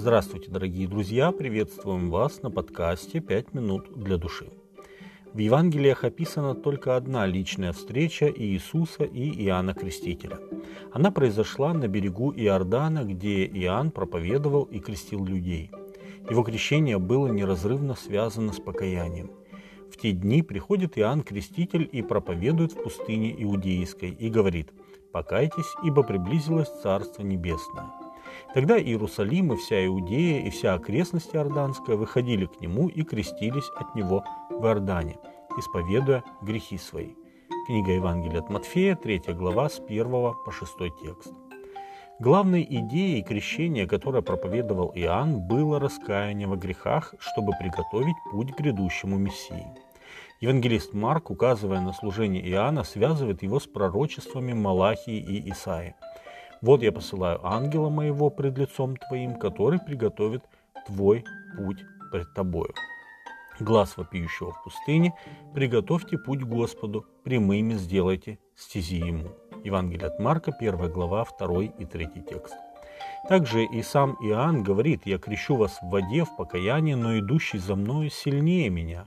Здравствуйте, дорогие друзья! Приветствуем вас на подкасте «Пять минут для души». В Евангелиях описана только одна личная встреча Иисуса и Иоанна Крестителя. Она произошла на берегу Иордана, где Иоанн проповедовал и крестил людей. Его крещение было неразрывно связано с покаянием. В те дни приходит Иоанн Креститель и проповедует в пустыне Иудейской и говорит «Покайтесь, ибо приблизилось Царство Небесное». Тогда Иерусалим и вся Иудея и вся окрестность Иорданская выходили к нему и крестились от него в Иордане, исповедуя грехи свои. Книга Евангелия от Матфея, 3 глава, с 1 по 6 текст. Главной идеей крещения, которое проповедовал Иоанн, было раскаяние во грехах, чтобы приготовить путь к грядущему Мессии. Евангелист Марк, указывая на служение Иоанна, связывает его с пророчествами Малахии и Исаии – вот я посылаю ангела моего пред лицом твоим, который приготовит твой путь пред тобою. Глаз вопиющего в пустыне, приготовьте путь Господу, прямыми сделайте стези ему. Евангелие от Марка, 1 глава, 2 и 3 текст. Также и сам Иоанн говорит, «Я крещу вас в воде, в покаянии, но идущий за мною сильнее меня.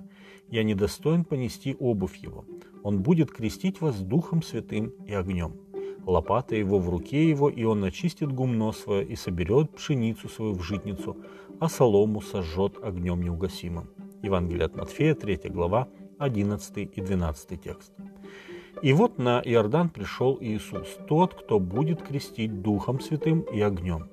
Я недостоин понести обувь его. Он будет крестить вас Духом Святым и огнем» лопата его в руке его, и он очистит гумно свое и соберет пшеницу свою в житницу, а солому сожжет огнем неугасимым. Евангелие от Матфея, 3 глава, 11 и 12 текст. И вот на Иордан пришел Иисус, тот, кто будет крестить Духом Святым и огнем.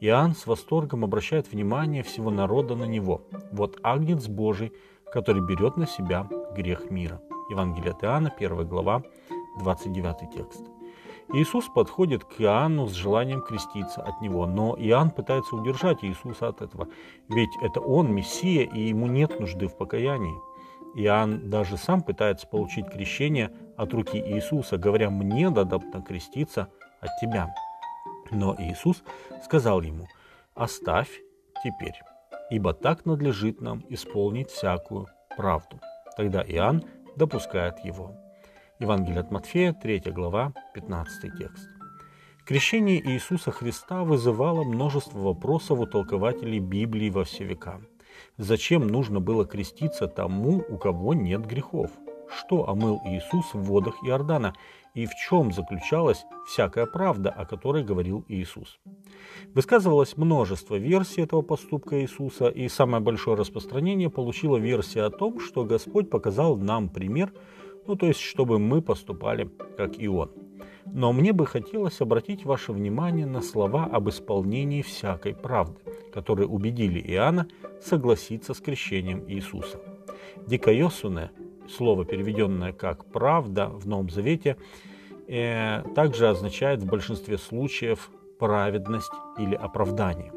Иоанн с восторгом обращает внимание всего народа на него. Вот Агнец Божий, который берет на себя грех мира. Евангелие от Иоанна, 1 глава, 29 текст. Иисус подходит к Иоанну с желанием креститься от него, но Иоанн пытается удержать Иисуса от этого, ведь это он Мессия, и ему нет нужды в покаянии. Иоанн даже сам пытается получить крещение от руки Иисуса, говоря, «Мне надобно креститься от тебя». Но Иисус сказал ему, «Оставь теперь, ибо так надлежит нам исполнить всякую правду». Тогда Иоанн допускает его. Евангелие от Матфея, 3 глава, 15 текст. Крещение Иисуса Христа вызывало множество вопросов у толкователей Библии во все века. Зачем нужно было креститься тому, у кого нет грехов? Что омыл Иисус в водах Иордана? И в чем заключалась всякая правда, о которой говорил Иисус? Высказывалось множество версий этого поступка Иисуса, и самое большое распространение получила версия о том, что Господь показал нам пример – ну то есть, чтобы мы поступали, как и он. Но мне бы хотелось обратить ваше внимание на слова об исполнении всякой правды, которые убедили Иоанна согласиться с крещением Иисуса. Дикайосуне, слово, переведенное как «правда» в Новом Завете, э, также означает в большинстве случаев праведность или оправдание.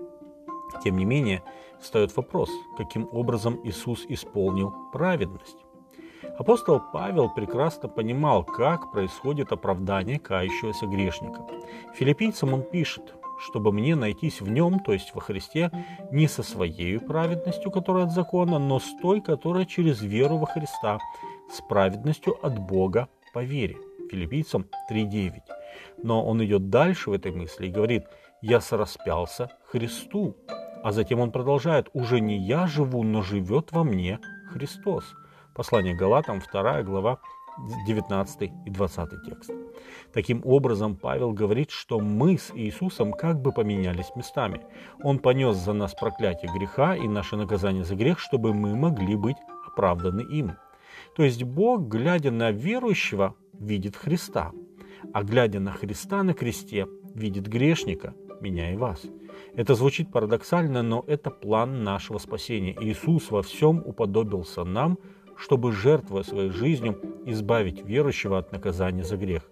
Тем не менее, встает вопрос, каким образом Иисус исполнил праведность. Апостол Павел прекрасно понимал, как происходит оправдание кающегося грешника. Филиппийцам он пишет, чтобы мне найтись в нем, то есть во Христе, не со своей праведностью, которая от закона, но с той, которая через веру во Христа, с праведностью от Бога по вере. Филиппийцам 3.9. Но он идет дальше в этой мысли и говорит, я сораспялся Христу. А затем он продолжает, уже не я живу, но живет во мне Христос. Послание Галатам, 2 глава, 19 и 20 текст. Таким образом, Павел говорит, что мы с Иисусом как бы поменялись местами. Он понес за нас проклятие греха и наше наказание за грех, чтобы мы могли быть оправданы им. То есть Бог, глядя на верующего, видит Христа, а глядя на Христа на кресте, видит грешника, меня и вас. Это звучит парадоксально, но это план нашего спасения. Иисус во всем уподобился нам – чтобы, жертвуя своей жизнью, избавить верующего от наказания за грех.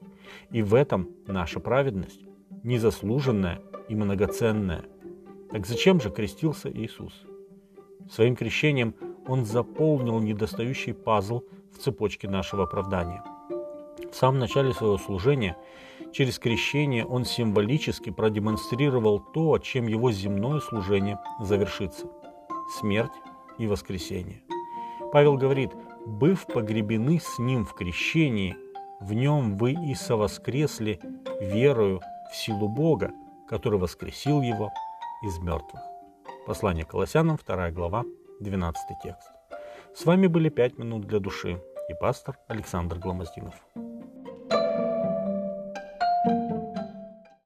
И в этом наша праведность, незаслуженная и многоценная. Так зачем же крестился Иисус? Своим крещением Он заполнил недостающий пазл в цепочке нашего оправдания. В самом начале своего служения через крещение Он символически продемонстрировал то, чем Его земное служение завершится – смерть и воскресение – Павел говорит, «Быв погребены с Ним в крещении, в Нем вы и совоскресли верою в силу Бога, который воскресил Его из мертвых». Послание Колоссянам, 2 глава, 12 текст. С вами были «Пять минут для души» и пастор Александр Гломоздинов.